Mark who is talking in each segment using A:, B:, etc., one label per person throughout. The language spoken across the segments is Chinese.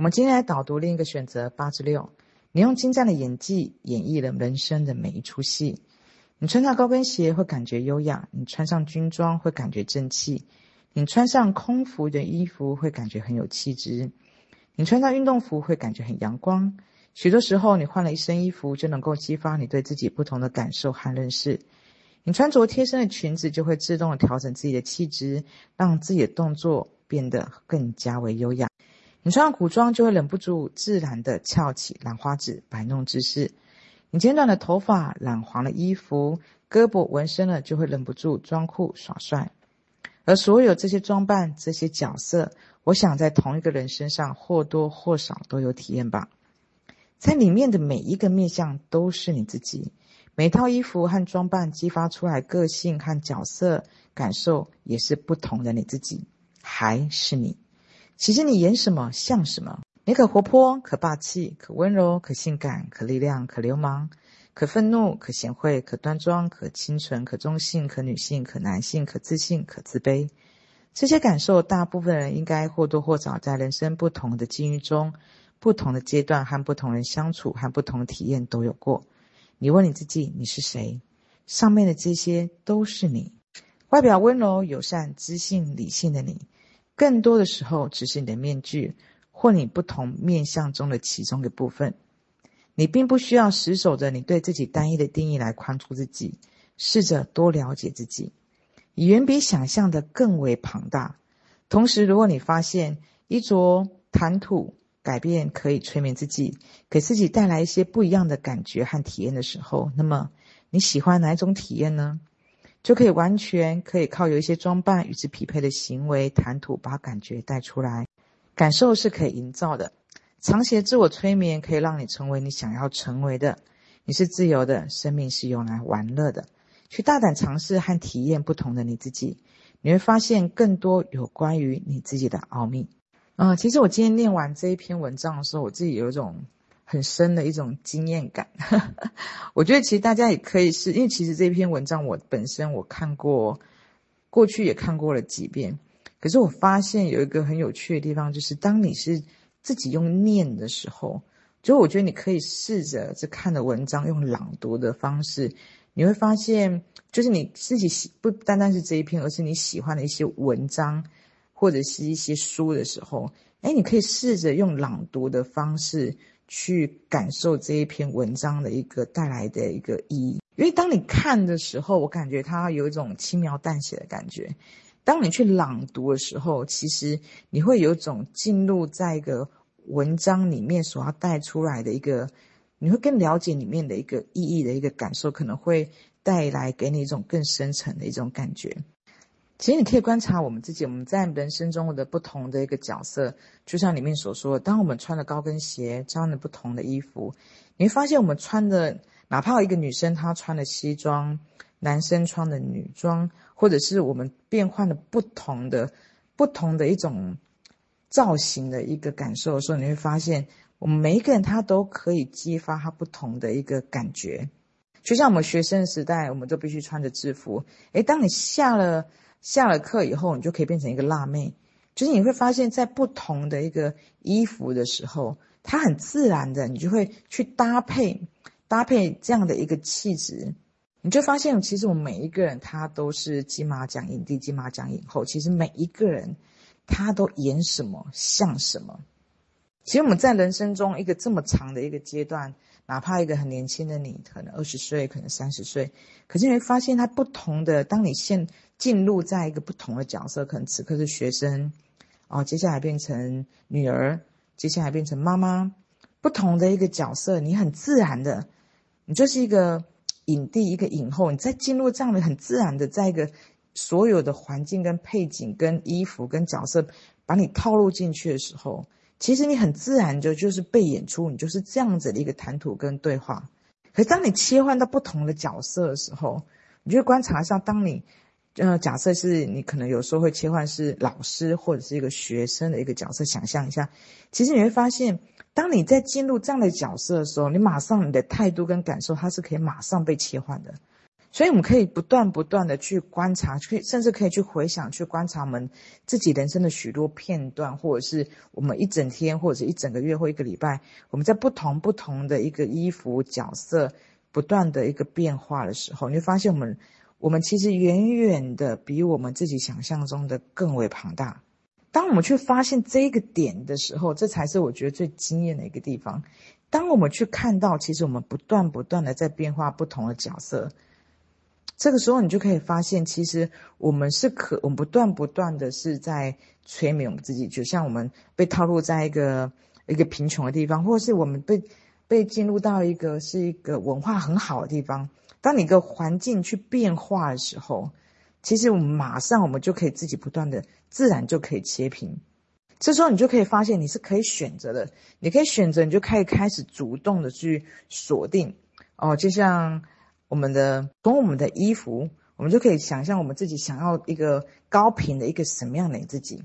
A: 我们今天来导读另一个选择八之六。你用精湛的演技演绎了人生的每一出戏。你穿上高跟鞋会感觉优雅，你穿上军装会感觉正气，你穿上空服的衣服会感觉很有气质，你穿上运动服会感觉很阳光。许多时候，你换了一身衣服就能够激发你对自己不同的感受和认识。你穿着贴身的裙子就会自动的调整自己的气质，让自己的动作变得更加为优雅。你穿上古装就会忍不住自然的翘起兰花指摆弄姿势。你剪短了头发，染黄了衣服，胳膊纹身了，就会忍不住装酷耍帅。而所有这些装扮、这些角色，我想在同一个人身上或多或少都有体验吧。在里面的每一个面向都是你自己，每套衣服和装扮激发出来个性和角色感受也是不同的你自己，还是你。其实你演什么像什么，你可活泼，可霸气，可温柔，可性感，可力量，可流氓，可愤怒，可贤惠，可端庄，可清纯，可中性，可女性，可男性，可自信，可自卑。这些感受，大部分人应该或多或少在人生不同的境遇中、不同的阶段和不同人相处和不同体验都有过。你问你自己，你是谁？上面的这些都是你，外表温柔、友善、知性、理性的你。更多的时候，只是你的面具，或你不同面相中的其中一部分。你并不需要死守着你对自己单一的定义来框住自己，试着多了解自己，远比想象的更为庞大。同时，如果你发现衣着谈吐改变可以催眠自己，给自己带来一些不一样的感觉和体验的时候，那么你喜欢哪一种体验呢？就可以完全可以靠有一些装扮与之匹配的行为谈吐，把感觉带出来。感受是可以营造的，长期的自我催眠可以让你成为你想要成为的。你是自由的，生命是用来玩乐的。去大胆尝试和体验不同的你自己，你会发现更多有关于你自己的奥秘。嗯、其实我今天念完这一篇文章的时候，我自己有一种。很深的一种经验感，我觉得其实大家也可以是，因为其实这篇文章我本身我看过，过去也看过了几遍，可是我发现有一个很有趣的地方，就是当你是自己用念的时候，就我觉得你可以试着这看的文章用朗读的方式，你会发现，就是你自己喜不单单是这一篇，而是你喜欢的一些文章或者是一些书的时候，哎，你可以试着用朗读的方式。去感受这一篇文章的一个带来的一个意义，因为当你看的时候，我感觉它有一种轻描淡写的感觉；当你去朗读的时候，其实你会有一种进入在一个文章里面所要带出来的一个，你会更了解里面的一个意义的一个感受，可能会带来给你一种更深层的一种感觉。其实你可以观察我们自己，我们在人生中的不同的一个角色，就像里面所说，当我们穿了高跟鞋，穿了不同的衣服，你会发现我们穿的，哪怕一个女生她穿的西装，男生穿的女装，或者是我们变换了不同的、不同的一种造型的一个感受的时候，你会发现，我们每一个人他都可以激发他不同的一个感觉。就像我们学生时代，我们都必须穿着制服，诶，当你下了。下了课以后，你就可以变成一个辣妹。就是你会发现，在不同的一个衣服的时候，它很自然的，你就会去搭配搭配这样的一个气质。你就发现，其实我们每一个人他都是金马奖影帝、金马奖影后。其实每一个人他都演什么像什么。其实我们在人生中一个这么长的一个阶段，哪怕一个很年轻的你，可能二十岁，可能三十岁，可是你会发现，他不同的。当你现进入在一个不同的角色，可能此刻是学生，哦，接下来变成女儿，接下来变成妈妈，不同的一个角色，你很自然的，你就是一个影帝，一个影后，你在进入这样的很自然的，在一个所有的环境跟配景跟衣服跟角色把你套路进去的时候，其实你很自然就就是被演出，你就是这样子的一个谈吐跟对话。可当你切换到不同的角色的时候，你就观察一下，当你。呃，假设是你可能有时候会切换是老师或者是一个学生的一个角色，想象一下，其实你会发现，当你在进入这样的角色的时候，你马上你的态度跟感受，它是可以马上被切换的。所以我们可以不断不断的去观察，去甚至可以去回想，去观察我们自己人生的许多片段，或者是我们一整天，或者是一整个月或一个礼拜，我们在不同不同的一个衣服角色不断的一个变化的时候，你会发现我们我们其实远远的比我们自己想象中的更为庞大。当我们去发现这个点的时候，这才是我觉得最惊艳的一个地方。当我们去看到，其实我们不断不断的在变化不同的角色。这个时候，你就可以发现，其实我们是可，我们不断不断的是在催眠我们自己，就像我们被套路在一个一个贫穷的地方，或是我们被被进入到一个是一个文化很好的地方。当你一个环境去变化的时候，其实我们马上我们就可以自己不断的自然就可以切平。这时候你就可以发现，你是可以选择的，你可以选择，你就可以开始主动的去锁定哦，就像。我们的从我们的衣服，我们就可以想象我们自己想要一个高频的一个什么样的自己，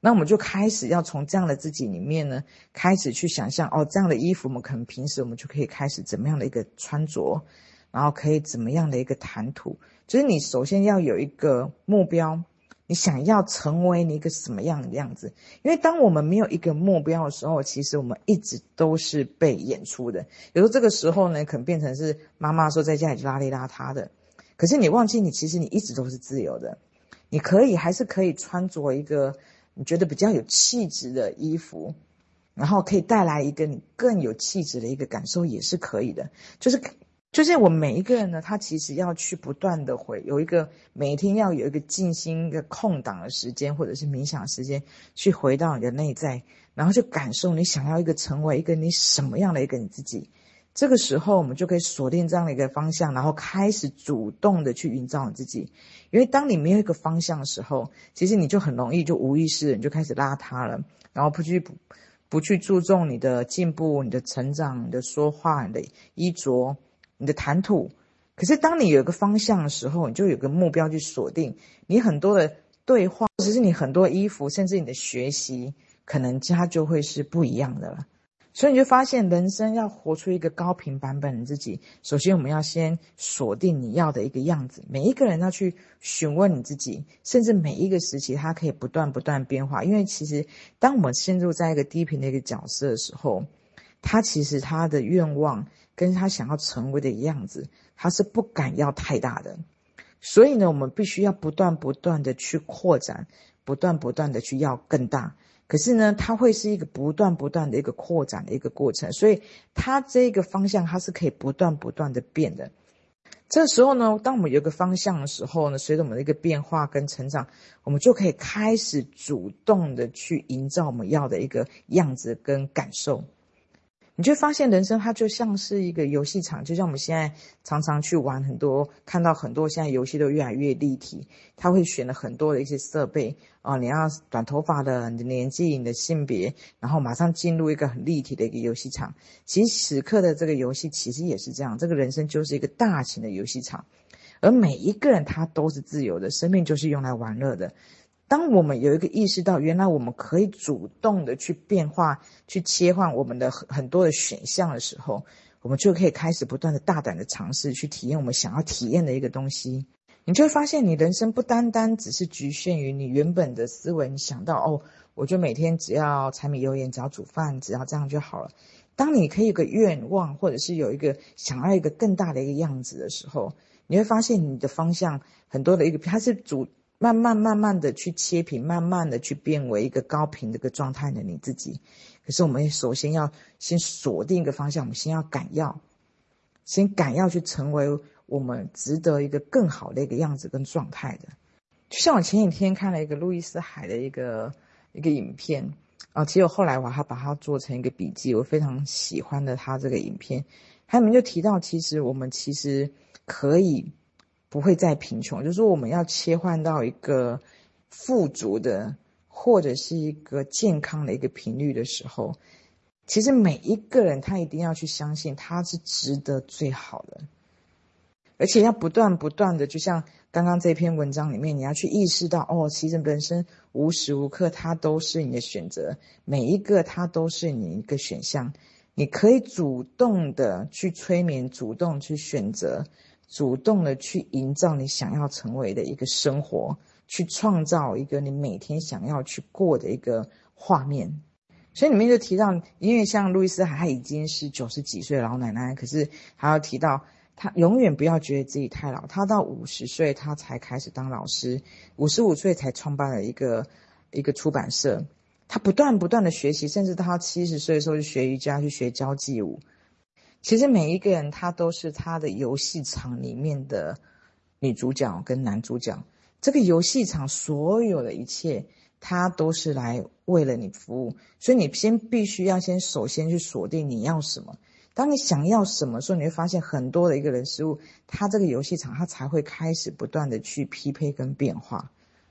A: 那我们就开始要从这样的自己里面呢，开始去想象哦，这样的衣服我们可能平时我们就可以开始怎么样的一个穿着，然后可以怎么样的一个谈吐，就是你首先要有一个目标。你想要成为你一个什么样的样子？因为当我们没有一个目标的时候，其实我们一直都是被演出的。有时候这个时候呢，可能变成是妈妈说在家里就邋里邋遢的，可是你忘记你其实你一直都是自由的，你可以还是可以穿着一个你觉得比较有气质的衣服，然后可以带来一个你更有气质的一个感受，也是可以的，就是。就是我们每一个人呢，他其实要去不断的回，有一个每天要有一个静心一个空档的时间，或者是冥想时间，去回到你的内在，然后去感受你想要一个成为一个你什么样的一个你自己。这个时候，我们就可以锁定这样的一个方向，然后开始主动的去营造你自己。因为当你没有一个方向的时候，其实你就很容易就无意识的，你就开始邋遢了，然后不去不不去注重你的进步、你的成长、你的说话、你的衣着。你的谈吐，可是当你有一个方向的时候，你就有个目标去锁定。你很多的对话，或者是你很多衣服，甚至你的学习，可能它就会是不一样的了。所以你就发现，人生要活出一个高频版本的自己，首先我们要先锁定你要的一个样子。每一个人要去询问你自己，甚至每一个时期，它可以不断不断变化。因为其实，当我们陷入在一个低频的一个角色的时候，他其实他的愿望。跟他想要成为的样子，他是不敢要太大的，所以呢，我们必须要不断不断的去扩展，不断不断的去要更大。可是呢，它会是一个不断不断的一个扩展的一个过程，所以它这个方向它是可以不断不断的变的。这时候呢，当我们有一个方向的时候呢，随着我们的一个变化跟成长，我们就可以开始主动的去营造我们要的一个样子跟感受。你就发现人生它就像是一个游戏场，就像我们现在常常去玩很多，看到很多现在游戏都越来越立体，他会选了很多的一些设备啊，你要短头发的，你的年纪、你的性别，然后马上进入一个很立体的一个游戏场。其实此刻的这个游戏其实也是这样，这个人生就是一个大型的游戏场，而每一个人他都是自由的，生命就是用来玩乐的。当我们有一个意识到，原来我们可以主动的去变化、去切换我们的很很多的选项的时候，我们就可以开始不断的大胆的尝试，去体验我们想要体验的一个东西。你就会发现，你人生不单单只是局限于你原本的思维，你想到哦，我就每天只要柴米油盐，只要煮饭，只要这样就好了。当你可以有个愿望，或者是有一个想要一个更大的一个样子的时候，你会发现你的方向很多的一个，它是主。慢慢慢慢的去切平，慢慢的去变为一个高频的一个状态的你自己。可是我们首先要先锁定一个方向，我们先要敢要，先敢要去成为我们值得一个更好的一个样子跟状态的。就像我前几天看了一个路易斯海的一个一个影片啊，其实我后来我还把它做成一个笔记，我非常喜欢的他这个影片，他们就提到，其实我们其实可以。不会再贫穷，就是说我们要切换到一个富足的，或者是一个健康的一个频率的时候，其实每一个人他一定要去相信他是值得最好的，而且要不断不断的，就像刚刚这篇文章里面，你要去意识到，哦，其实人生无时无刻它都是你的选择，每一个它都是你一个选项，你可以主动的去催眠，主动去选择。主动的去营造你想要成为的一个生活，去创造一个你每天想要去过的一个画面。所以里面就提到，因为像路易斯，她已经是九十几岁的老奶奶，可是还要提到，她永远不要觉得自己太老。她到五十岁，她才开始当老师，五十五岁才创办了一个一个出版社。她不断不断的学习，甚至到她七十岁的时候去学瑜伽，去学交际舞。其实每一个人，他都是他的游戏场里面的女主角跟男主角。这个游戏场所有的一切。他都是来为了你服务，所以你先必须要先首先去锁定你要什么。当你想要什么时候，你会发现很多的一个人事物，他这个游戏场他才会开始不断的去匹配跟变化。